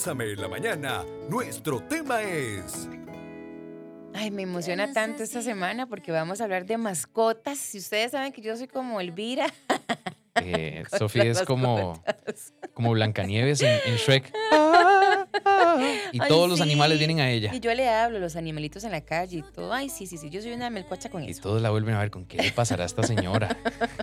Bésame en la mañana, nuestro tema es... Ay, me emociona tanto esta semana porque vamos a hablar de mascotas. Si ustedes saben que yo soy como Elvira. Eh, Sofía es como, mascotas. como Blancanieves en, en Shrek. Y Ay, todos los sí. animales vienen a ella. Y yo le hablo los animalitos en la calle y todo. Ay, sí, sí, sí. Yo soy una melcocha con Y eso. todos la vuelven a ver con qué le pasará a esta señora.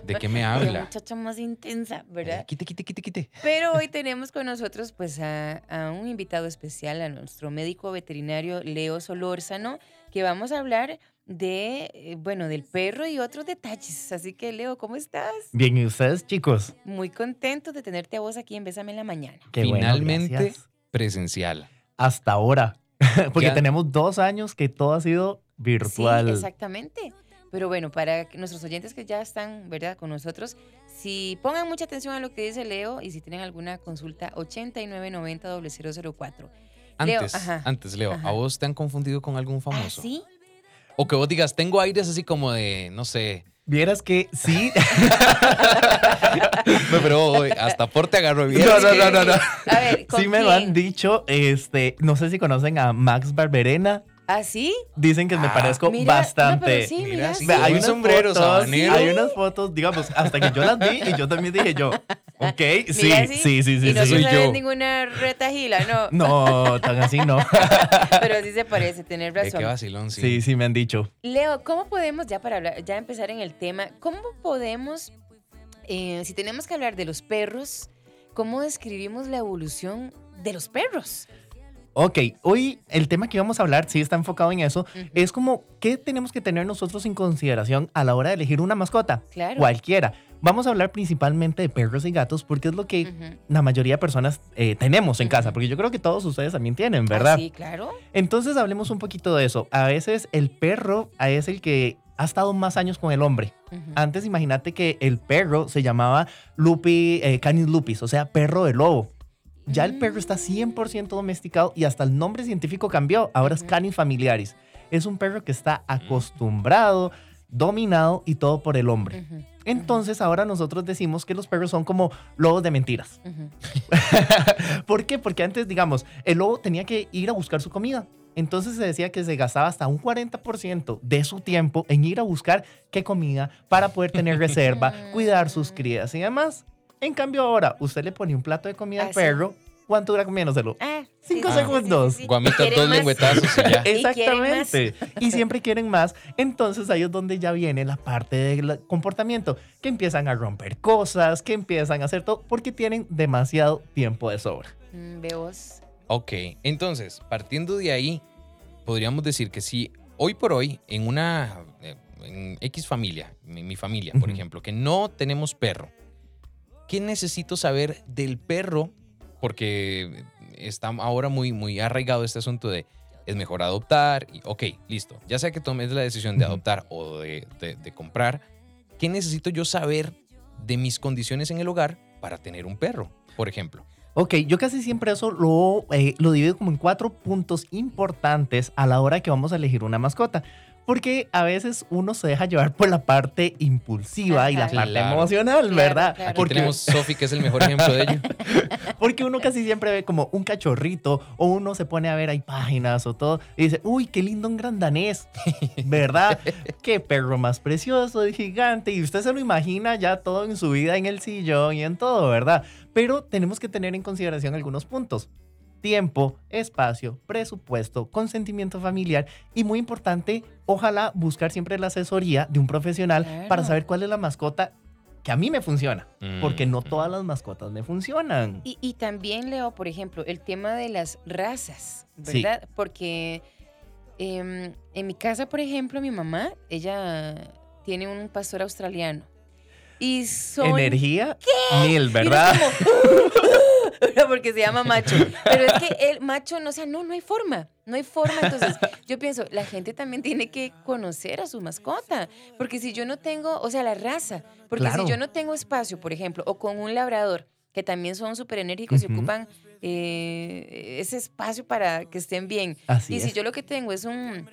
¿De qué me La habla? muchacha más intensa, ¿verdad? Quite, quite, quite, quite. Pero hoy tenemos con nosotros pues a, a un invitado especial, a nuestro médico veterinario Leo Solórzano, que vamos a hablar de, eh, bueno, del perro y otros detalles. Así que Leo, ¿cómo estás? Bien, ¿y ustedes, chicos? Muy contento de tenerte a vos aquí en Bésame en la Mañana. Qué bueno, Finalmente, gracias. Presencial. Hasta ahora. Porque Ya. tenemos dos años que todo ha sido virtual. Sí, exactamente. Pero bueno, para nuestros oyentes que ya están, ¿verdad?, con nosotros, si pongan mucha atención a lo que dice Leo y si tienen alguna consulta, 8990-004. Leo, Antes, ajá, antes, Leo, ajá. ¿a vos te han confundido con algún ¿Ah, famoso? sí? O que vos digas, tengo aires así como de, no sé, Vieras que sí. no, pero hasta por te agarro bien. No, no, no, no, no. A ver, ¿con sí me lo han dicho. Este, no sé si conocen a Max Barberena. ¿Ah, sí? Dicen que me Ah, parezco Mira, no, bastante. pero sí, Mira, mira, sí. hay Un unas sombrero fotos, sabanero. Hay unas fotos, digamos, hasta que yo las vi y yo también dije yo, ok, sí, Mira, sí, sí, sí, Y no sí. soy yo. ninguna retajila, no. No, tan así no. Pero sí se parece, tener razón. qué vacilón, sí. Sí, sí me han dicho. Leo, ¿cómo podemos, ya para hablar, ya empezar en el tema, cómo podemos, eh, si tenemos que hablar de los perros, cómo describimos la evolución de los perros? Ok, hoy el tema que vamos a hablar, sí está enfocado en eso, es como qué tenemos que tener nosotros en consideración a la hora de elegir una mascota, Claro. cualquiera. Vamos a hablar principalmente de perros y gatos porque es lo que la mayoría de personas eh, tenemos en casa, porque yo creo que todos ustedes también tienen, Ah, ¿verdad? sí, claro. Entonces hablemos un poquito de eso. A veces el perro es el que ha estado más años con el hombre. Antes imagínate que el perro se llamaba Lupi, eh, Canis lupis, o sea, perro de lobo. Ya el perro está 100% domesticado y hasta el nombre científico cambió. Ahora es. Canis familiaris. Es un perro que está acostumbrado, dominado y todo por el hombre. Entonces ahora nosotros decimos que los perros son como lobos de mentiras. ¿Por qué? Porque antes, digamos, el lobo tenía que ir a buscar su comida. Entonces se decía que se gastaba hasta un 40% de su tiempo en ir a buscar qué comida para poder tener reserva, cuidar sus crías y demás. En cambio ahora, usted le pone un plato de comida Ah, al sí. perro, ¿cuánto dura comiéndolo? Ah, Cinco segundos. Guamitas, Quieren dos lengüetazos y ya. Exactamente. Y siempre quieren más. Entonces ahí es donde ya viene la parte del comportamiento, que empiezan a romper cosas, que empiezan a hacer todo, porque tienen demasiado tiempo de sobra. Mm, Ve vos. Ok, entonces, partiendo de ahí, podríamos decir que si hoy por hoy, en una eh, en X familia, mi, mi familia, por ejemplo, que no tenemos perro, ¿qué necesito saber del perro? Porque está ahora muy, muy arraigado este asunto de es mejor adoptar. Y, ok, listo. Ya sea que tomes la decisión de adoptar o de, de- de comprar, ¿qué necesito yo saber de mis condiciones en el hogar para tener un perro, por ejemplo? Ok, yo casi siempre eso lo, eh, lo divido como en cuatro puntos importantes a la hora que vamos a elegir una mascota. Porque a veces uno se deja llevar por la parte impulsiva y la parte emocional, Claro, ¿verdad? claro. Aquí Porque, tenemos Sofi, que es el mejor ejemplo de ello. porque uno casi siempre ve como un cachorrito o uno se pone a ver ahí páginas o todo y dice, uy, qué lindo un gran danés, ¿verdad? qué perro más precioso y gigante. Y usted se lo imagina ya todo en su vida en el sillón y en todo, ¿verdad? Pero tenemos que tener en consideración algunos puntos. Tiempo, espacio, presupuesto, consentimiento familiar y muy importante, ojalá buscar siempre la asesoría de un profesional Claro. para saber cuál es la mascota que a mí me funciona, porque no Mm. todas las mascotas me funcionan. Y, y también, Leo, por ejemplo, el tema de las razas, Sí. ¿verdad? Porque em, en mi casa, por ejemplo, mi mamá, ella tiene un pastor australiano. Y son... Energía mil, Y uno es ¿verdad? como, Porque se llama macho. Pero es que el macho, no, o sea, no, no hay forma. No hay forma. Entonces, yo pienso, la gente también tiene que conocer a su mascota. Porque si yo no tengo, o sea, la raza. Porque Claro. si yo no tengo espacio, por ejemplo, o con un labrador, que también son súper enérgicos y ocupan eh, ese espacio para que estén bien. Así y si es. yo lo que tengo es un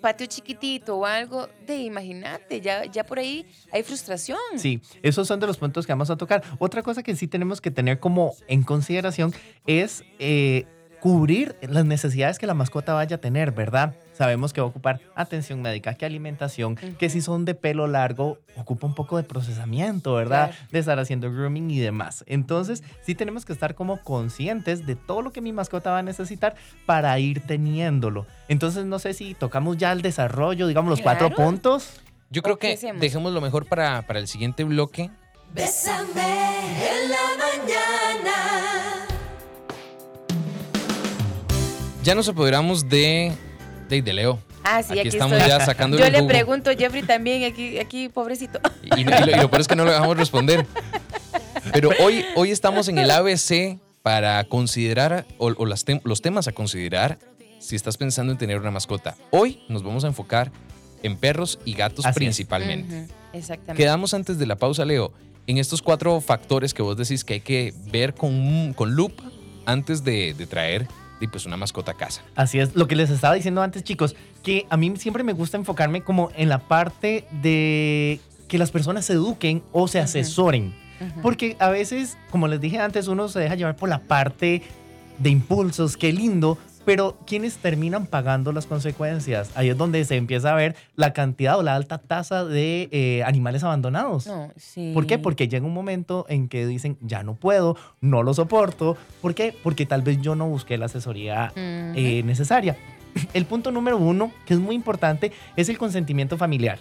patio chiquitito o algo, de imagínate, ya, ya por ahí hay frustración. Sí, esos son de los puntos que vamos a tocar. Otra cosa que sí tenemos que tener como en consideración es eh, cubrir las necesidades que la mascota vaya a tener, ¿verdad? Sabemos que va a ocupar atención médica, que alimentación, que si son de pelo largo, ocupa un poco de procesamiento, ¿verdad? Claro. De estar haciendo grooming y demás. Entonces, sí tenemos que estar como conscientes de todo lo que mi mascota va a necesitar para ir teniéndolo. Entonces, no sé si tocamos ya el desarrollo, digamos, los cuatro puntos. Yo creo ¿O qué que dejemos lo mejor para, para el siguiente bloque. Bésame en la mañana. Ya nos apoderamos de, de, de Leo. Ah, sí, Aquí aquí, estamos estoy. ya sacando Yo le jugo. pregunto, Jeffrey también, aquí, aquí, pobrecito. Y, y lo, y lo peor es que no lo dejamos responder. Pero hoy, hoy estamos en el ABC para considerar, o, o las tem- los temas a considerar si estás pensando en tener una mascota. Hoy nos vamos a enfocar en perros y gatos Así principalmente. Exactamente. Quedamos antes de la pausa, Leo, en estos cuatro factores que vos decís que hay que ver con, con lupa antes de, de traer y, pues, una mascota a casa. Así es, lo que les estaba diciendo antes, chicos, que a mí siempre me gusta enfocarme como en la parte de que las personas se eduquen o se asesoren. Porque a veces, como les dije antes, uno se deja llevar por la parte de impulsos, qué lindo, pero ¿quiénes terminan pagando las consecuencias? Ahí es donde se empieza a ver la cantidad o la alta tasa de eh, animales abandonados. No, sí. ¿Por qué? Porque llega un momento en que dicen, ya no puedo, no lo soporto. ¿Por qué? Porque tal vez yo no busqué la asesoría Ujú. eh, necesaria. El punto número uno, que es muy importante, es el consentimiento familiar.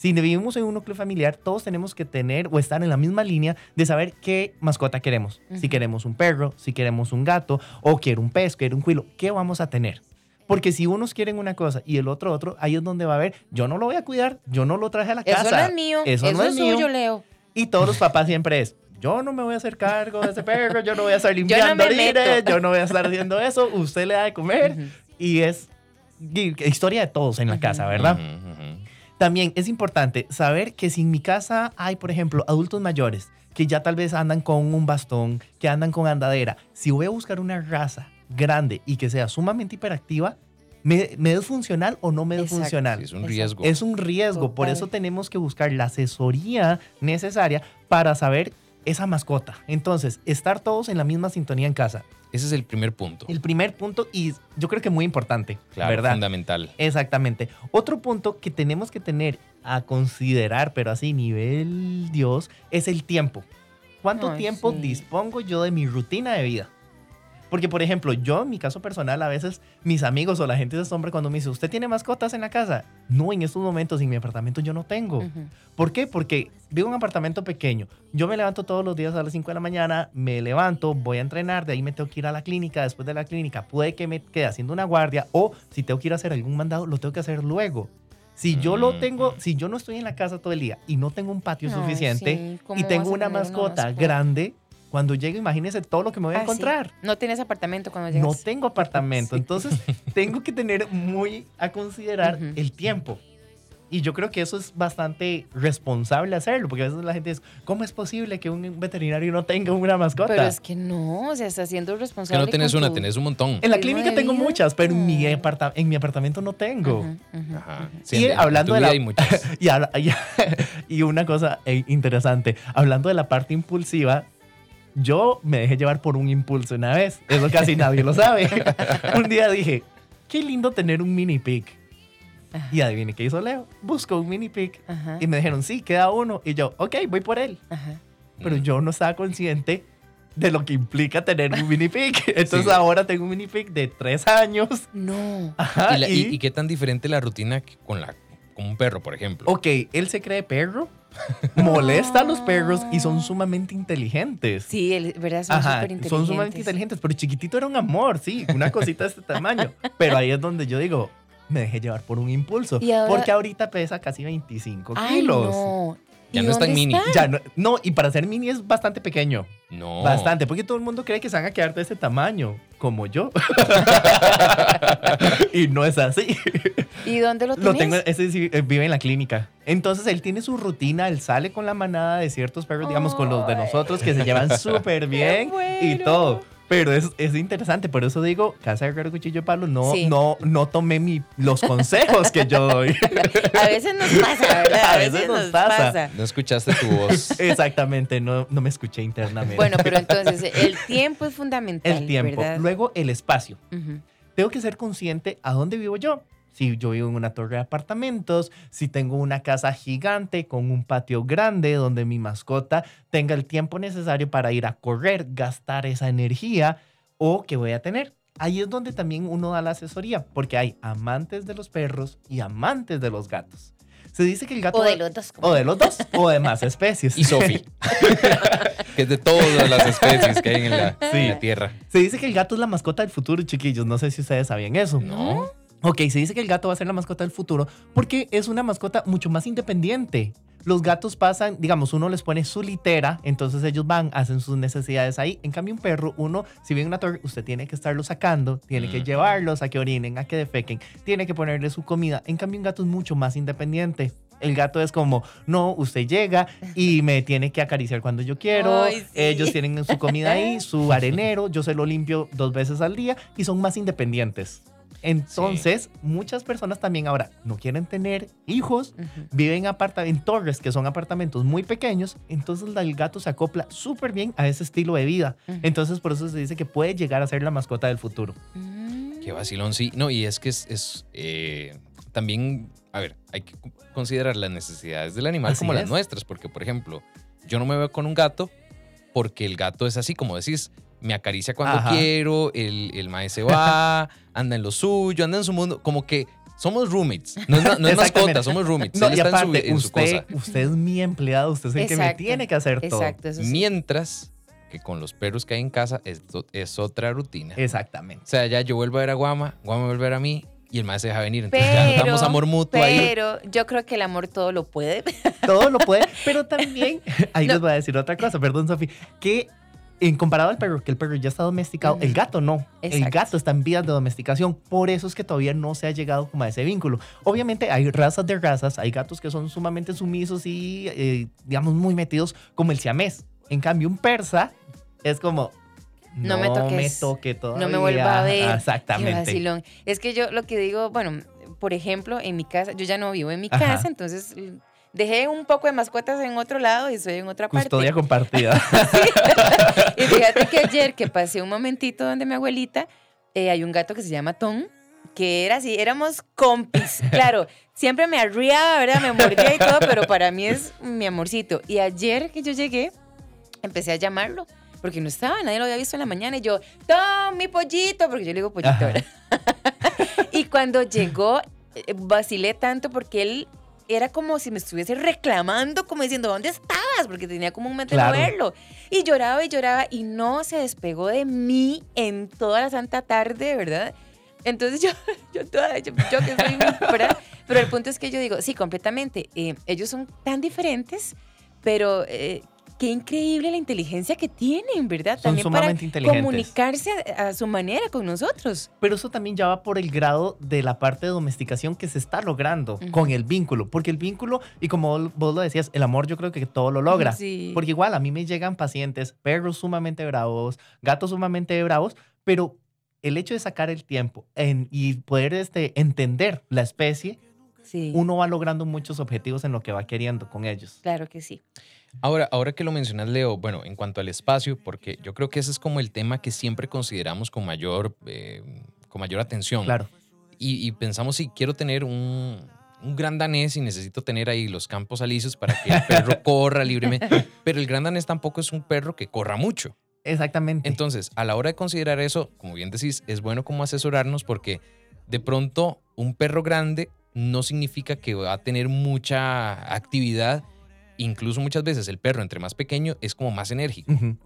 Si vivimos en un núcleo familiar, todos tenemos que tener o estar en la misma línea de saber qué mascota queremos. Si queremos un perro, si queremos un gato, o quiero un pez, quiero un cuilo, ¿qué vamos a tener? Porque si unos quieren una cosa y el otro otro, ahí es donde va a haber, yo no lo voy a cuidar, yo no lo traje a la Eso casa. no es mío. Eso, Eso, no es, es mío. suyo, Leo. Y todos los papás siempre es, yo no me voy a hacer cargo de ese perro, yo no voy a estar limpiando orines, meto. yo no voy a estar haciendo eso, usted le da de comer. Y es historia de todos en la casa, ¿verdad? Ujú. También es importante saber que si en mi casa hay, por ejemplo, adultos mayores que ya tal vez andan con un bastón, que andan con andadera, si voy a buscar una raza grande y que sea sumamente hiperactiva, ¿me, me es funcional o no me es Exacto. funcional? Sí, es un Exacto. riesgo. Es un riesgo, por eso tenemos que buscar la asesoría necesaria para saber esa mascota. Entonces, estar todos en la misma sintonía en casa. Ese es el primer punto. El primer punto y yo creo que muy importante, Claro, ¿verdad? fundamental. Exactamente. Otro punto que tenemos que tener a considerar, pero así nivel Dios, es el tiempo. ¿Cuánto Ay, tiempo sí. dispongo yo de mi rutina de vida? Porque, por ejemplo, yo, en mi caso personal, a veces mis amigos o la gente de sombra cuando me dice, ¿usted tiene mascotas en la casa? No, en estos momentos en mi apartamento yo no tengo. Ujú. ¿Por qué? Porque vivo en un apartamento pequeño. Yo me levanto todos los días a las 5 de la mañana, me levanto, voy a entrenar, de ahí me tengo que ir a la clínica, después de la clínica puede que me quede haciendo una guardia o si tengo que ir a hacer algún mandado, lo tengo que hacer luego. Si yo lo tengo, si yo no estoy en la casa todo el día y no tengo un patio Ay, suficiente sí, ¿cómo y tengo una mascota, grande, cuando llegue imagínese todo lo que me voy a Ah, sí. encontrar. No tienes apartamento cuando No llegas. tengo apartamento, Sí. entonces tengo que tener muy a considerar Ujú. el tiempo. Y yo creo que eso es bastante responsable hacerlo, porque a veces la gente dice, ¿cómo es posible que un veterinario no tenga una mascota? Pero es que no, o sea, estás siendo Que responsable. no tenés una, tu- tenés un montón. en la clínica tengo vida. muchas, pero en, mi No. aparta- en mi apartamento no tengo. Ajá. Sí, Y en- hablando de la- hay muchas. Y, habla- y- y una cosa eh, interesante, hablando de la parte impulsiva, yo me dejé llevar por un impulso una vez. Eso casi nadie lo sabe. un día dije, qué lindo tener un mini pig. Ajá. Y adivine qué hizo Leo. Buscó un mini pig. Ajá, Y me dijeron, sí, queda uno. Y yo, ok, voy por él. ajá. Pero Mm. yo no estaba consciente de lo que implica tener un mini pig. Entonces Sí. ahora tengo un mini pig de tres años. No. Ajá, ¿Y, la- y- y- y qué tan diferente la rutina con, la, con un perro, por ejemplo? Ok, él se cree perro, molesta a los perros y son sumamente inteligentes. Sí, ¿verdad? Son Ajá, súper inteligentes. son sumamente inteligentes, pero chiquitito era un amor, sí, una cosita de este tamaño. Pero ahí es donde yo digo, me dejé llevar por un impulso. Ahora- Porque ahorita pesa casi 25 Ay, kilos. no. Ya ¿Y no es tan mini. Ya no, no, y para ser mini es bastante pequeño. No. Bastante, porque todo el mundo cree que se van a quedar de ese tamaño, como yo. y no es así. ¿Y dónde lo Lo tienes? tengo, ese sí, eh, vive en la clínica. Entonces él tiene su rutina, él sale con la manada de ciertos perros, digamos con los de nosotros, que se llevan súper bien y todo. Pero es, es interesante, por eso digo, casa de herrero, cuchillo de palo, no, Sí. no, no tomé mi, los consejos que yo doy. A veces nos pasa, ¿verdad? A veces nos pasa. No escuchaste tu voz. Exactamente, no, no me escuché internamente. Bueno, pero entonces el tiempo es fundamental. el tiempo. ¿verdad? Luego el espacio. Tengo que ser consciente a dónde vivo yo. Si yo vivo en una torre de apartamentos, si tengo una casa gigante con un patio grande donde mi mascota tenga el tiempo necesario para ir a correr, gastar esa energía o que voy a tener. Ahí es donde también uno da la asesoría, porque hay amantes de los perros y amantes de los gatos. Se dice que el gato... O de los dos. O de los dos, o de más especies. Y Sofi. que es de todas las especies que hay en la, Sí. en la Tierra. Se dice que el gato es la mascota del futuro, chiquillos. No sé si ustedes sabían eso. No. Ok, se dice que el gato va a ser la mascota del futuro porque es una mascota mucho más independiente. Los gatos pasan, digamos, uno les pone su litera, entonces ellos van, hacen sus necesidades ahí. En cambio, un perro, uno, si viene una torre, usted tiene que estarlo sacando, tiene que llevarlos a que orinen, a que defequen, tiene que ponerle su comida. En cambio, un gato es mucho más independiente. El gato es como, no, usted llega y me tiene que acariciar cuando yo quiero. Ay, sí. Ellos tienen su comida ahí, su arenero, yo se lo limpio dos veces al día y son más independientes. Entonces, muchas personas también ahora no quieren tener hijos, Ujú. viven aparta en torres que son apartamentos muy pequeños, entonces el gato se acopla súper bien a ese estilo de vida. Entonces, por eso se dice que puede llegar a ser la mascota del futuro. Mm. Qué vacilón, sí. No, y es que es, es, eh, también, a ver, hay que considerar las necesidades del animal Así como las es. nuestras, porque, por ejemplo, yo no me veo con un gato porque el gato es así, como decís, me acaricia cuando Ajá. quiero, el, el mae se va, anda en lo suyo, anda en su mundo, como que somos roommates, no es, ma- no es mascota, somos roommates. No, Él y está en su, aparte, en su usted, cosa. usted es mi empleado, usted es el que me Exacto, tiene que hacer todo. Exacto, eso sí. Mientras que con los perros que hay en casa esto es otra rutina. Exactamente. O sea, ya yo vuelvo a ver a Guama, Guama vuelve a ver a mí y el mae se deja venir. Entonces ya Pero, damos amor mutuo ahí. pero yo creo que el amor todo lo puede. Todo lo puede, pero también, ahí No. les voy a decir otra cosa, perdón, Sofi, que en comparado al perro, que el perro ya está domesticado, el gato no. El Exacto. gato está en vías de domesticación, por eso es que todavía no se ha llegado como a ese vínculo. Obviamente hay razas de razas, hay gatos que son sumamente sumisos y, eh, digamos, muy metidos, como el siamés. En cambio, un persa es como... No me toques, toque todavía. No me vuelva a ver. Exactamente. Es que yo lo que digo, bueno, por ejemplo, en mi casa, yo ya no vivo en mi Ajá. casa, entonces dejé un poco de mascotas en otro lado y estoy en otra parte. Custodia compartida. Y fíjate que ayer que pasé un momentito donde mi abuelita, eh, hay un gato que se llama Tom, que era así, éramos compis. Claro, siempre me arriaba, ¿verdad? Me mordía y todo, pero para mí es mi amorcito. Y ayer que yo llegué, empecé a llamarlo. Porque no estaba, nadie lo había visto en la mañana. Y yo, Tom, mi pollito, porque yo le digo pollito, y cuando llegó, eh, vacilé tanto porque él era como si me estuviese reclamando, como diciendo, ¿dónde estabas? Porque tenía como un mes de verlo. Y lloraba y lloraba y no se despegó de mí en toda la santa tarde, ¿verdad? Entonces yo, yo, toda, yo, yo que soy, ¿verdad? Pero el punto es que yo digo, sí, completamente. eh, ellos son tan diferentes, pero eh, qué increíble la inteligencia que tienen, ¿verdad? Son También para sumamente inteligentes. comunicarse a, a su manera con nosotros. Pero eso también ya va por el grado de la parte de domesticación que se está logrando con el vínculo. Porque el vínculo, y como vos- vos lo decías, el amor yo creo que todo lo logra. Sí. Porque igual a mí me llegan pacientes, perros sumamente bravos, gatos sumamente bravos, pero el hecho de sacar el tiempo en- y poder este, entender la especie, Sí, uno va logrando muchos objetivos en lo que va queriendo con ellos. claro que sí. Ahora, ahora que lo mencionas, Leo, bueno, en cuanto al espacio, porque yo creo que ese es como el tema que siempre consideramos con mayor, eh, con mayor atención. Claro. Y, y pensamos, si quiero tener un, un gran danés y necesito tener ahí los campos alicios para que el perro corra libremente. Pero el gran danés tampoco es un perro que corra mucho. Exactamente. Entonces, a la hora de considerar eso, como bien decís, es bueno como asesorarnos porque de pronto un perro grande no significa que va a tener mucha actividad. Incluso muchas veces el perro, entre más pequeño, es como más enérgico. Ujú.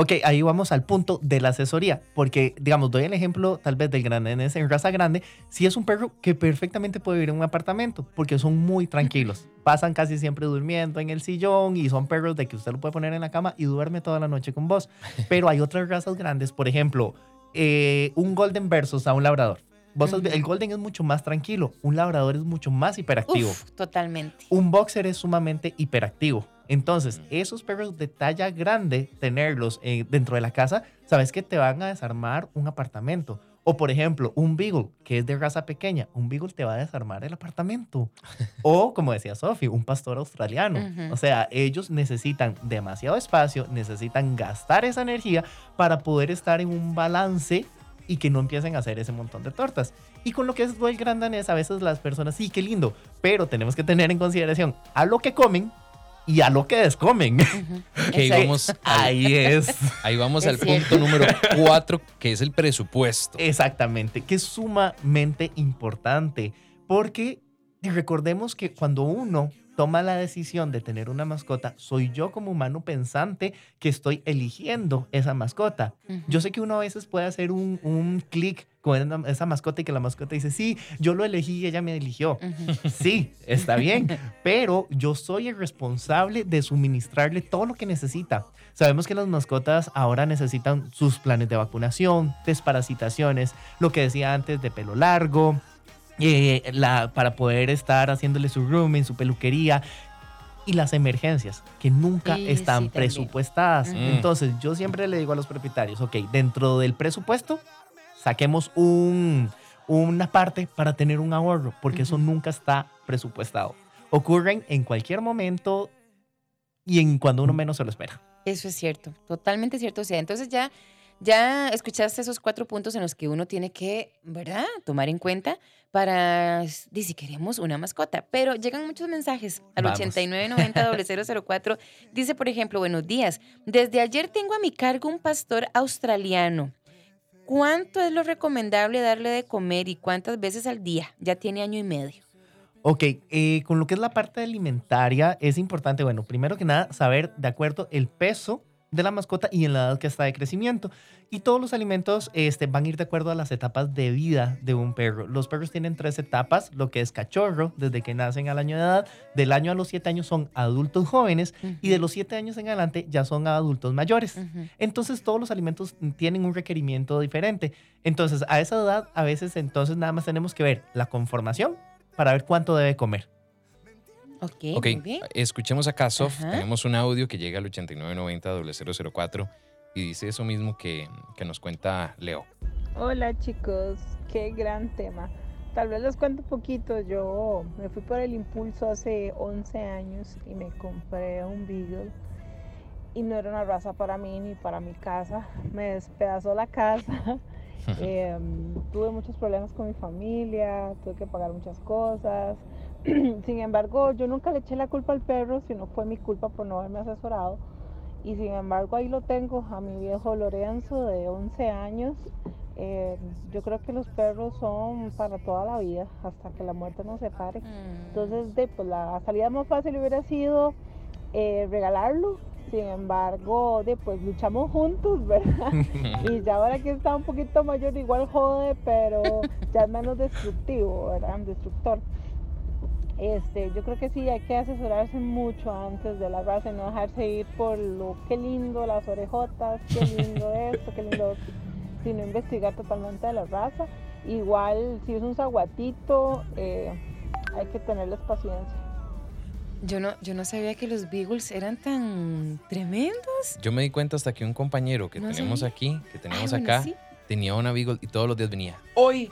Ok, ahí vamos al punto de la asesoría, porque, digamos, doy el ejemplo tal vez del gran danés en raza grande, si es un perro que perfectamente puede vivir en un apartamento, porque son muy tranquilos, pasan casi siempre durmiendo en el sillón y son perros de que usted lo puede poner en la cama y duerme toda la noche con vos. Pero hay otras razas grandes, por ejemplo, eh, un golden versus a un labrador. Vos el golden es mucho más tranquilo, un labrador es mucho más hiperactivo. Uf, totalmente. Un boxer es sumamente hiperactivo. Entonces, esos perros de talla grande, tenerlos eh, dentro de la casa, sabes que te van a desarmar un apartamento. O, por ejemplo, un beagle, que es de raza pequeña, un beagle te va a desarmar el apartamento. o, como decía Sophie, un pastor australiano. O sea, ellos necesitan demasiado espacio, necesitan gastar esa energía para poder estar en un balance y que no empiecen a hacer ese montón de tortas. Y con lo que es el gran danés, a veces las personas, sí, qué lindo, pero tenemos que tener en consideración a lo que comen y a lo que descomen. Ok, Exacto. vamos al, Ahí es. ahí vamos Es al cierto. punto número cuatro, que es el presupuesto. Exactamente, que es sumamente importante, porque recordemos que cuando uno toma la decisión de tener una mascota, soy yo como humano pensante que estoy eligiendo esa mascota. Yo sé que uno a veces puede hacer un, un clic con esa- mascota y que la mascota dice, sí, yo lo elegí y ella me eligió. Sí, está bien, pero yo soy el responsable de suministrarle todo lo que necesita. Sabemos que las mascotas ahora necesitan sus planes de vacunación, desparasitaciones, lo que decía antes de pelo largo, eh, la, para poder estar haciéndole su grooming, su peluquería y las emergencias que nunca Sí, están presupuestadas. Mm. Entonces yo siempre le digo a los propietarios, ok, dentro del presupuesto saquemos un, una parte para tener un ahorro, porque eso nunca está presupuestado. Ocurren en cualquier momento y en cuando uno menos se lo espera. Eso es cierto, totalmente cierto. O sea, entonces ya, ya escuchaste esos cuatro puntos en los que uno tiene que, ¿verdad?, tomar en cuenta para si queremos una mascota. Pero llegan muchos mensajes al Vamos. 8990-004. Dice, por ejemplo, buenos días. Desde ayer tengo a mi cargo un pastor australiano. ¿Cuánto es lo recomendable darle de comer y cuántas veces al día? Ya tiene año y medio. Ok, eh, con lo que es la parte alimentaria, es importante, bueno, primero que nada, saber de acuerdo el peso de la mascota y en la edad que está de crecimiento. Y todos los alimentos este, van a ir de acuerdo a las etapas de vida de un perro. Los perros tienen tres etapas, lo que es cachorro, desde que nacen al año de edad, del año a los siete años son adultos jóvenes y de los siete años en adelante ya son adultos mayores. Entonces todos los alimentos tienen un requerimiento diferente. Entonces a esa edad a veces entonces nada más tenemos que ver la conformación para ver cuánto debe comer. Ok, Ok, muy bien. escuchemos. Ajá. Tenemos un audio que llega al 8990-004 y dice eso mismo que, que nos cuenta Leo. Hola chicos, qué gran tema. Tal vez les cuento un poquito. Yo me fui por el impulso hace 11 años y me compré un Beagle. Y no era una raza para mí ni para mi casa. Me despedazó la casa. Em, tuve muchos problemas con mi familia, tuve que pagar muchas cosas. sin embargo, yo nunca le eché la culpa al perro, sino fue mi culpa por no haberme asesorado. Y sin embargo, ahí lo tengo, a mi viejo Lorenzo de 11 años. Eh, yo creo que los perros son para toda la vida, hasta que la muerte nos separe. Mm. Entonces, de, pues, la salida más fácil hubiera sido eh, regalarlo. Sin embargo, de, pues luchamos juntos, ¿verdad? y ya ahora que está un poquito mayor, igual jode, pero ya es menos destructivo, ¿verdad? Destructor. Este, yo creo que sí, hay que asesorarse mucho antes de la raza y no dejarse ir por lo que lindo las orejotas, qué lindo esto, qué lindo otro, sino investigar totalmente de la raza. Igual, si es un zaguatito, eh, hay que tenerles paciencia. Yo no, yo no sabía que los Beagles eran tan tremendos. Yo me di cuenta hasta que un compañero que No tenemos sabía. aquí, que tenemos Ah, bueno, acá, sí. tenía una Beagle y todos los días venía. Hoy,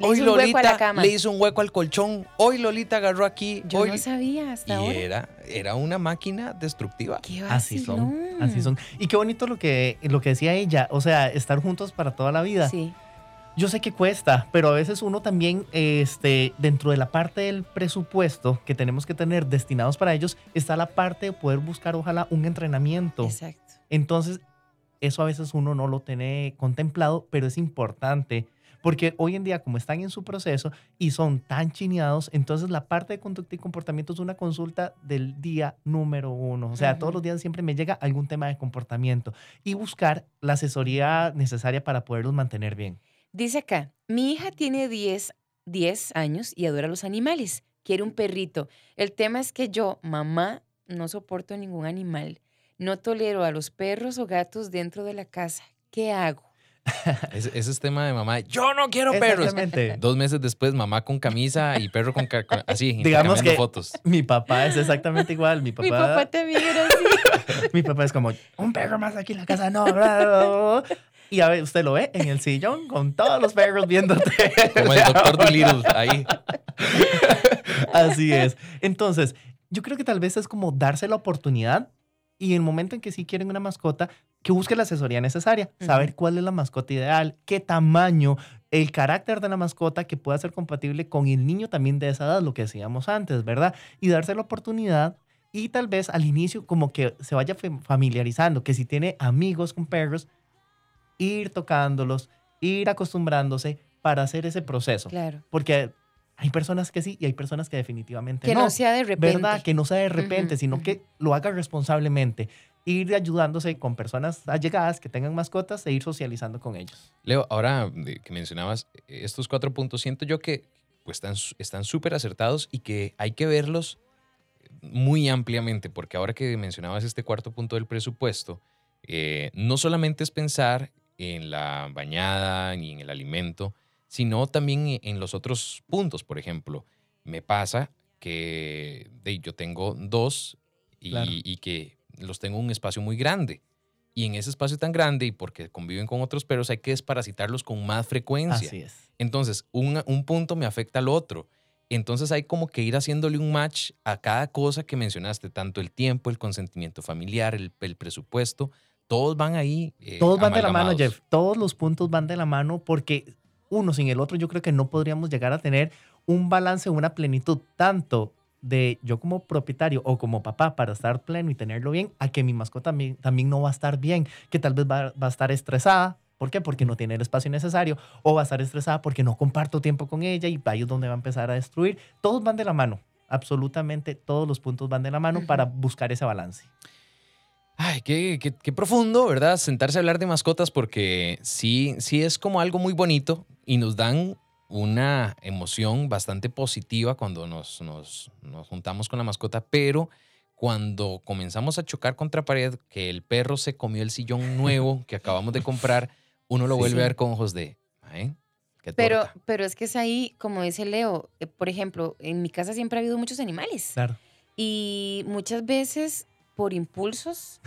Le hoy hizo un hueco a la Lolita cama. le hizo un hueco al colchón. Hoy Lolita agarró aquí. Yo hoy... no sabía hasta y ahora. era, era una máquina destructiva. Qué Así son, así son. Y qué bonito lo que, lo que decía ella, o sea, estar juntos para toda la vida. Sí. Yo sé que cuesta, pero a veces uno también, este, dentro de la parte del presupuesto que tenemos que tener destinados para ellos, está la parte de poder buscar, ojalá, un entrenamiento. Exacto. Entonces, eso a veces uno no lo tiene contemplado, pero es importante. Porque hoy en día, como están en su proceso y son tan chineados, entonces la parte de conducta y comportamiento es una consulta del día número uno. O sea, todos los días siempre me llega algún tema de comportamiento y buscar la asesoría necesaria para poderlos mantener bien. Dice acá, mi hija tiene 10, 10 años y adora los animales. Quiere un perrito. El tema es que yo, mamá, no soporto ningún animal. No tolero a los perros o gatos dentro de la casa. ¿Qué hago? Ese, ese es tema de mamá. Yo no quiero perros. Exactamente. Dos meses después, mamá con camisa y perro con, ca- con- así, Digamos que- fotos. Mi papá es exactamente igual. Mi papá, Mi papá también era así. mi papá es como, un perro más aquí en la casa, no. bla, bla, bla, bla". Y a ver, usted lo ve en el sillón con todos los perros viéndote. Como el doctor Dolittle ahí. Así es. Entonces, yo creo que tal vez es como darse la oportunidad y en el momento en que sí quieren una mascota, que busque la asesoría necesaria, saber cuál es la mascota ideal, qué tamaño, el carácter de la mascota que pueda ser compatible con el niño también de esa edad, lo que decíamos antes, ¿verdad? Y darse la oportunidad y tal vez al inicio como que se vaya fam- familiarizando, que si tiene amigos con perros, ir tocándolos, ir acostumbrándose para hacer ese proceso. Claro. Porque hay personas que sí y hay personas que definitivamente Que no. no, sea de repente. ¿Verdad? Que no sea de repente, sino que lo haga responsablemente. Ir ayudándose con personas allegadas que tengan mascotas e ir socializando con ellos. Leo, ahora que mencionabas estos cuatro puntos, siento yo que pues, están súper acertados y que hay que verlos muy ampliamente, porque ahora que mencionabas este cuarto punto del presupuesto, eh, no solamente es pensar en la bañada ni en el alimento, sino también e- en los otros puntos. Por ejemplo, me pasa que yo tengo dos y, Claro. y que los tengo en un espacio muy grande. Y en ese espacio tan grande y porque conviven con otros perros hay que desparasitarlos con más frecuencia. Así es. Entonces, un, un punto me afecta al otro. Entonces hay como que ir haciéndole un match a cada cosa que mencionaste, tanto el tiempo, el consentimiento familiar, el, el presupuesto, todos van ahí. eh, Todos van de la mano. Jeff. Todos los puntos van de la mano porque uno sin el otro yo creo que no podríamos llegar a tener un balance, una plenitud, tanto de yo como propietario o como papá para estar pleno y tenerlo bien, a que mi mascota también, también no va a estar bien, que tal vez va, va a estar estresada. ¿Por qué? Porque no tiene el espacio necesario o va a estar estresada porque no comparto tiempo con ella y ahí es donde va a empezar a destruir. Todos van de la mano, absolutamente todos los puntos van de la mano para buscar ese balance. Ay, qué, qué- qué profundo, ¿verdad? Sentarse a hablar de mascotas porque sí, sí es como algo muy bonito y nos dan una emoción bastante positiva cuando nos, nos, nos juntamos con la mascota, pero cuando comenzamos a chocar contra pared, que el perro se comió el sillón nuevo que acabamos de comprar, uno lo Sí. vuelve a ver con ojos de, "Ay, qué Pero, torta". pero es que es ahí, como dice Leo, eh, por ejemplo, en mi casa siempre ha habido muchos animales. Claro. Y muchas veces por impulsos,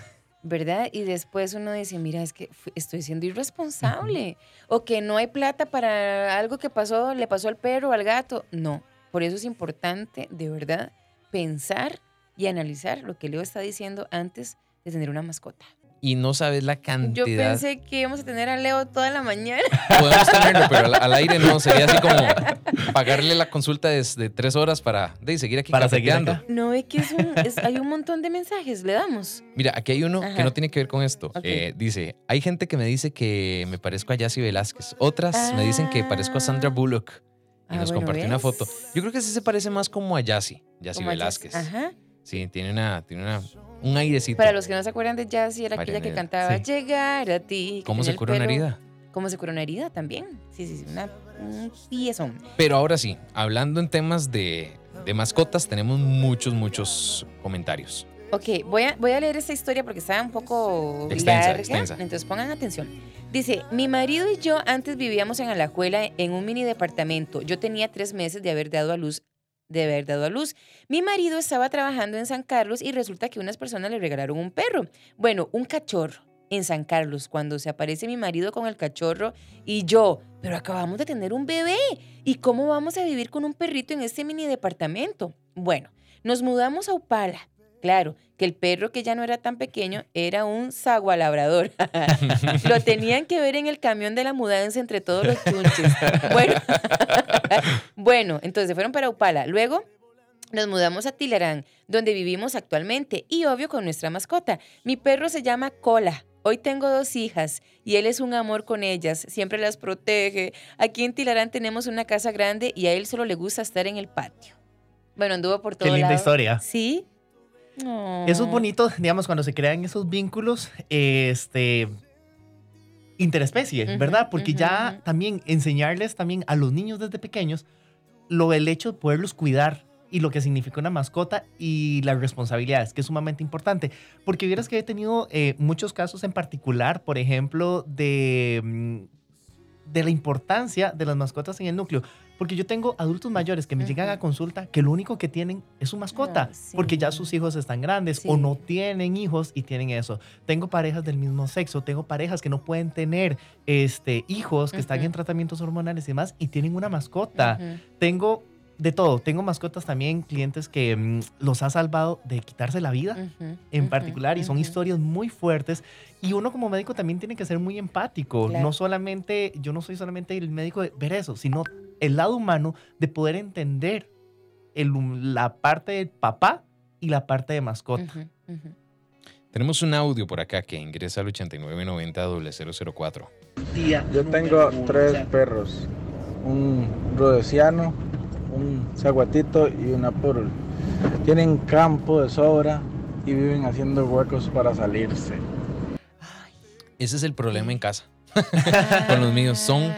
¿verdad? Y después uno dice, mira, es que estoy siendo irresponsable. O que no hay plata para algo que pasó, le pasó al perro o al gato. No, por eso es importante, de verdad, pensar y analizar lo que Leo está diciendo antes de tener una mascota. Y no sabes la Yo cantidad. pensé que íbamos a tener a Leo toda la mañana. Podemos tenerlo, pero al, al aire no. Sería así como pagarle la consulta de, de tres horas para de, seguir aquí Para seguir acá. No ve que es un, es- hay un montón de mensajes, le damos. Mira, aquí hay uno que no tiene que ver con esto. Eh, dice, hay gente que me dice que me parezco a Yassi Velázquez. Otras me dicen que parezco a Sandra Ah. Bullock. Y Ah, nos bueno, compartió una foto. Yo creo que sí se parece más como a Yassi, Yassi Velázquez. Ajá. Sí, tiene una, tiene una, un airecito. Para los que no se acuerdan de Jassy, era aquella que cantaba sí. Llegar a ti. ¿Cómo se cura una herida? ¿Cómo se cura una herida también? Sí, sí, sí, una, un piezón. Pero ahora sí, hablando en temas de, de mascotas, tenemos muchos, muchos comentarios. Ok, voy a, voy a leer esta historia porque está un poco Extensa, larga. extensa. Entonces pongan atención. Dice, mi marido y yo antes vivíamos en Alajuela en un mini departamento. Yo tenía tres meses de haber dado a luz. De haber dado a luz. Mi marido estaba trabajando en San Carlos y resulta que unas personas le regalaron un perro. Bueno, un cachorro en San Carlos. Cuando se aparece mi marido con el cachorro y yo, pero acabamos de tener un bebé. ¿Y cómo vamos a vivir con un perrito en este mini departamento? Bueno, nos mudamos a Upala. Claro, que el perro que ya no era tan pequeño era un sagua labrador. Lo tenían que ver en el camión de la mudanza entre todos los chunches. Bueno, bueno, entonces se fueron para Upala. Luego nos mudamos a Tilarán, donde vivimos actualmente, y obvio con nuestra mascota. Mi perro se llama Cola. Hoy tengo dos hijas y él es un amor con ellas, siempre las protege. Aquí en Tilarán tenemos una casa grande y a él solo le gusta estar en el patio. Bueno, anduvo por todo Qué linda lado. historia. Sí. Eso es Oh. bonito, digamos, cuando se crean esos vínculos, este, interespecie, ¿verdad? Porque ya también enseñarles también a los niños desde pequeños lo el hecho de poderlos cuidar y lo que significa una mascota y las responsabilidades, que es sumamente importante. Porque vieras que he tenido eh, muchos casos en particular, por ejemplo, de, mm, de la importancia de las mascotas en el núcleo. Porque yo tengo adultos mayores que me llegan a consulta que lo único que tienen es su mascota, Ah, sí. porque ya sus hijos están grandes o no tienen hijos y tienen eso. Tengo parejas del mismo sexo, tengo parejas que no pueden tener este, hijos, que están en tratamientos hormonales y demás y tienen una mascota. Tengo de todo, tengo mascotas también, clientes que mm, los ha salvado de quitarse la vida en particular y son historias muy fuertes y uno como médico también tiene que ser muy empático, Claro. no solamente, yo no soy solamente el médico de ver eso, sino el lado humano de poder entender el la parte del papá y la parte de mascota. Tenemos un audio por acá que ingresa al 8990-004. Yo tengo tres perros, un rhodesiano, un zaguatito y una poodle. Tienen campo de sobra y viven haciendo huecos para salirse. Ese es el problema en casa. Con los míos son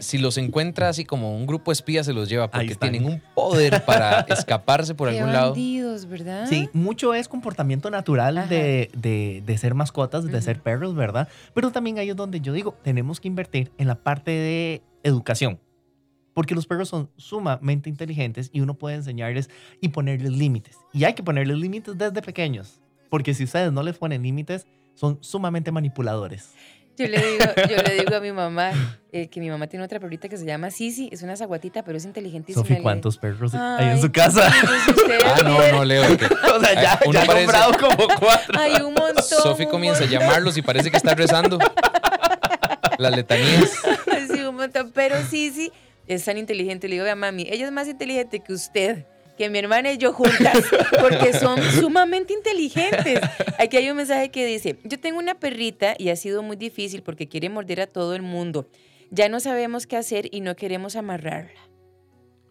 si los encuentra así como un grupo espía, se los lleva porque tienen un poder para escaparse por qué algún lado. bandidos, ¿verdad? Sí, mucho es comportamiento natural de, de- de ser mascotas, de Ujú. ser perros, ¿verdad? Pero también ahí es donde yo digo, tenemos que invertir en la parte de educación. Porque los perros son sumamente inteligentes y uno puede enseñarles y ponerles límites. Y hay que ponerles límites desde pequeños. Porque si ustedes no les ponen límites, son sumamente manipuladores. Yo le digo, yo le digo a mi mamá eh, que mi mamá tiene otra perrita que se llama Sisi, es una zaguatita, pero es inteligentísima. Sofi, ¿cuántos perros hay Ay, en su casa? Ah, no, no, Leo. que o sea, ya, Uno ya ha parece- comprado como cuatro. Hay un montón. Sofi comienza a montón. llamarlos y parece que está rezando. Las letanías. Sí, un montón. Pero Sisi es tan inteligente. Le digo a mami, ella es más inteligente que usted, que mi hermana y yo juntas, porque son sumamente inteligentes. Aquí hay un mensaje que dice, yo tengo una perrita y ha sido muy difícil porque quiere morder a todo el mundo. Ya no sabemos qué hacer y no queremos amarrarla.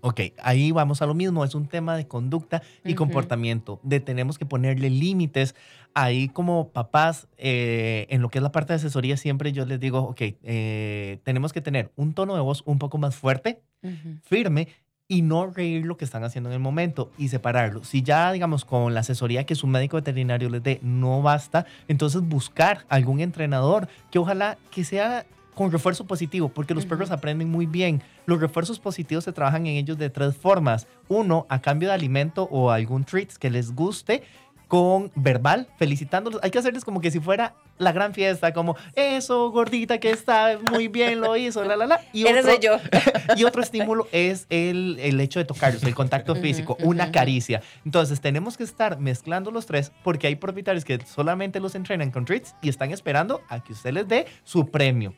Ok, ahí vamos a lo mismo, es un tema de conducta y comportamiento, de tenemos que ponerle límites. Ahí como papás, eh, en lo que es la parte de asesoría, siempre yo les digo, ok, eh, tenemos que tener un tono de voz un poco más fuerte, firme y no reír lo que están haciendo en el momento y separarlo. Si ya, digamos, con la asesoría que su médico veterinario les dé no basta, entonces buscar algún entrenador que ojalá que sea con refuerzo positivo, porque los Ujú. perros aprenden muy bien. Los refuerzos positivos se trabajan en ellos de tres formas. Uno, a cambio de alimento o algún treats que les guste, con verbal, felicitándolos. Hay que hacerles como que si fuera la gran fiesta, como eso, gordita, que está muy bien, lo hizo, la, la, la. Y otro- soy yo. y otro estímulo es el, el hecho de tocarlos, el contacto físico, una caricia. Entonces, tenemos que estar mezclando los tres porque hay propietarios que solamente los entrenan con treats y están esperando a que usted les dé su premio.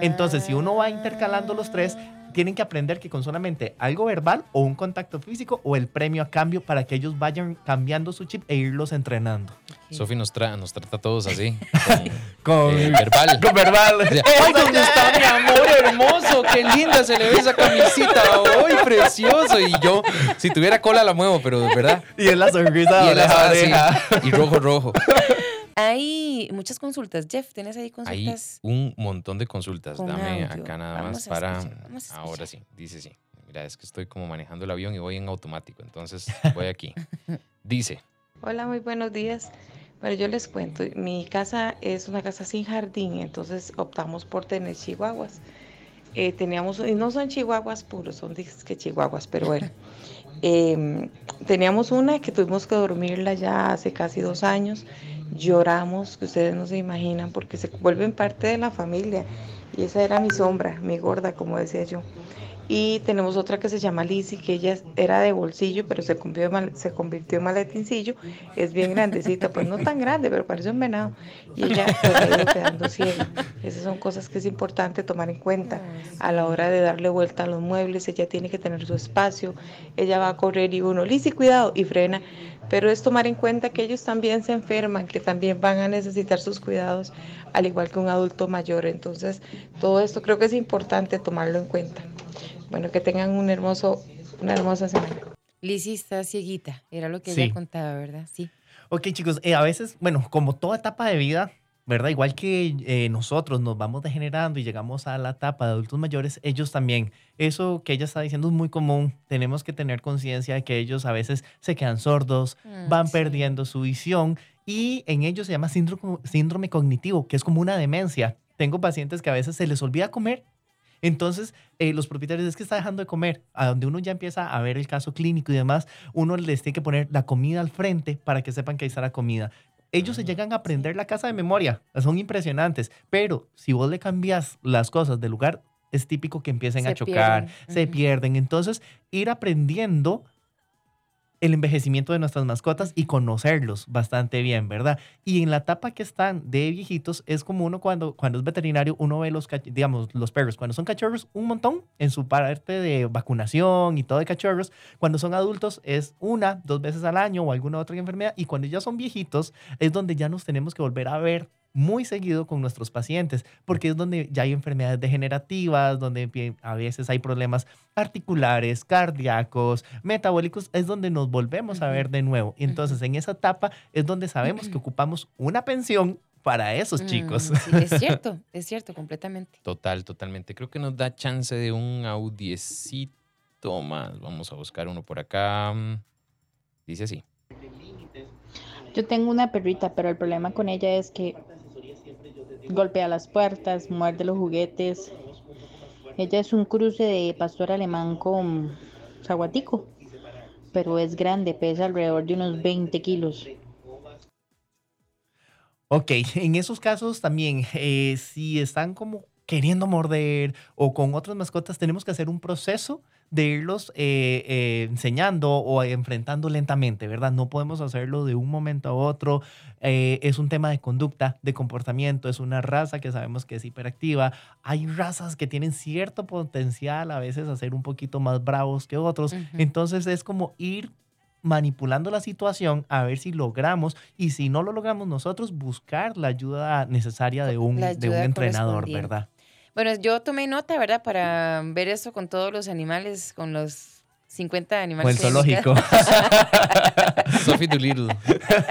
Entonces, si uno va intercalando los tres, tienen que aprender que con solamente algo verbal o un contacto físico o el premio a cambio para que ellos vayan cambiando su chip e irlos entrenando. Sofi nos, tra- nos trata a todos así. Con, con, eh, verbal. con verbal. O sea, ¡Ay, dónde está mi amor hermoso! ¡Qué linda se le ve esa camisita! ¡Ay, precioso! Y yo, si tuviera cola la muevo, pero de verdad. Y es la sonrisa Y de él oreja a así, oreja. y rojo, rojo. Hay muchas consultas. Jeff, ¿tienes ahí Hay consultas? un montón de consultas. Con Dame audio. acá nada Vamos más a para. Ahora sí, dice sí. Mira, es que estoy como manejando el avión y voy en automático. Entonces voy aquí. Dice. Hola, muy buenos días. Bueno, yo les cuento, mi casa es una casa sin jardín, entonces optamos por tener chihuahuas. Eh, teníamos, y no son chihuahuas puros, son que chihuahuas, pero bueno. Em, teníamos una que tuvimos que dormirla ya hace casi dos años. Lloramos, que ustedes no se imaginan, porque se vuelven parte de la familia. Y esa era mi sombra, mi gorda, como decía yo. Y tenemos otra que se llama Lizzie, que ella era de bolsillo, pero se convirtió, en se convirtió en maletincillo. Es bien grandecita, pues no tan grande, pero parece un venado. Y ella pues, ha ido quedando ciega. Esas son cosas que es importante tomar en cuenta a la hora de darle vuelta a los muebles. Ella tiene que tener su espacio. Ella va a correr y uno, Lizzie, cuidado, y frena. Pero es tomar en cuenta que ellos también se enferman, que también van a necesitar sus cuidados, al igual que un adulto mayor. Entonces, todo esto creo que es importante tomarlo en cuenta. Bueno, que tengan un hermoso, una hermosa semana. Lizzie está cieguita, era lo que Sí. ella contaba, ¿verdad? Sí. Ok, chicos, eh, a veces, bueno, como toda etapa de vida, ¿verdad? Igual que eh, nosotros nos vamos degenerando y llegamos a la etapa de adultos mayores, ellos también. Eso que ella está diciendo es muy común. Tenemos que tener conciencia de que ellos a veces se quedan sordos, Mm, van sí. perdiendo su visión y en ellos se llama síndrome, síndrome cognitivo, que es como una demencia. Tengo pacientes que a veces se les olvida comer. Entonces, eh, los propietarios es que está dejando de comer. A donde uno ya empieza a ver el caso clínico y demás, uno les tiene que poner la comida al frente para que sepan que ahí está la comida. Ellos se llegan a aprender la casa de memoria, son impresionantes, pero si vos le cambias las cosas del lugar, es típico que empiecen a chocar, pierden. se pierden. Entonces, ir aprendiendo el envejecimiento de nuestras mascotas y conocerlos bastante bien, ¿verdad? Y en la etapa que están de viejitos es como uno cuando, cuando es veterinario, uno ve los, digamos, los perros, cuando son cachorros, un montón en su parte de vacunación y todo de cachorros. Cuando son adultos es una, dos veces al año o alguna otra enfermedad. Y cuando ya son viejitos es donde ya nos tenemos que volver a ver muy seguido con nuestros pacientes, porque es donde ya hay enfermedades degenerativas, donde a veces hay problemas articulares, cardíacos, metabólicos, es donde nos volvemos a ver de nuevo. Y entonces en esa etapa es donde sabemos que ocupamos una pensión para esos chicos. Mm, sí, es cierto, es cierto, completamente. Total, totalmente. Creo que nos da chance de un audiecito más. Vamos a buscar uno por acá. Dice así. Yo tengo una perrita, pero el problema con ella es que golpea las puertas, muerde los juguetes. Ella es un cruce de pastor alemán con zaguatico, pero es grande, pesa alrededor de unos 20 kilos. Ok, en esos casos también, eh, si están como queriendo morder o con otras mascotas, tenemos que hacer un proceso de irlos eh, eh, enseñando o enfrentando lentamente, ¿verdad? No podemos hacerlo de un momento a otro. Eh, es un tema de conducta, de comportamiento, es una raza que sabemos que es hiperactiva. Hay razas que tienen cierto potencial a veces a ser un poquito más bravos que otros. Entonces es como ir manipulando la situación a ver si logramos y si no lo logramos nosotros, buscar la ayuda necesaria de un, de un entrenador. ¿verdad? Bueno, yo tomé nota, ¿verdad? Para ver eso con todos los animales, con los 50 O el animales. que hay en mi zoológico. Sophie Doolittle.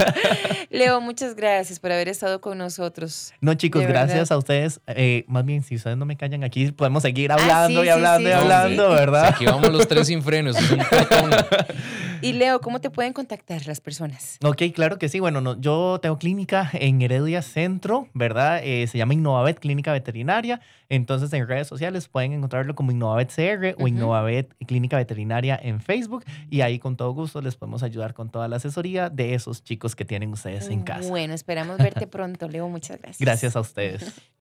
Leo, muchas gracias por haber estado con nosotros. No, chicos, gracias a ustedes. Eh, más bien, si ustedes no me callan aquí, podemos seguir Ah, hablando sí, y hablando sí, y hablando. ¿verdad? Aquí vamos los tres sin frenos. Es un. Y Leo, ¿cómo te pueden contactar las personas? Ok, claro que sí. Bueno, no, yo tengo clínica en Heredia Centro, ¿verdad? Eh, se llama Innovavet Clínica Veterinaria. Entonces, en redes sociales pueden encontrarlo como Innovavet CR o Ujú. Innovavet Clínica Veterinaria en Facebook. Y ahí, con todo gusto, les podemos ayudar con toda la asesoría de esos chicos que tienen ustedes en casa. Bueno, esperamos verte pronto, Leo. Muchas gracias. Gracias a ustedes.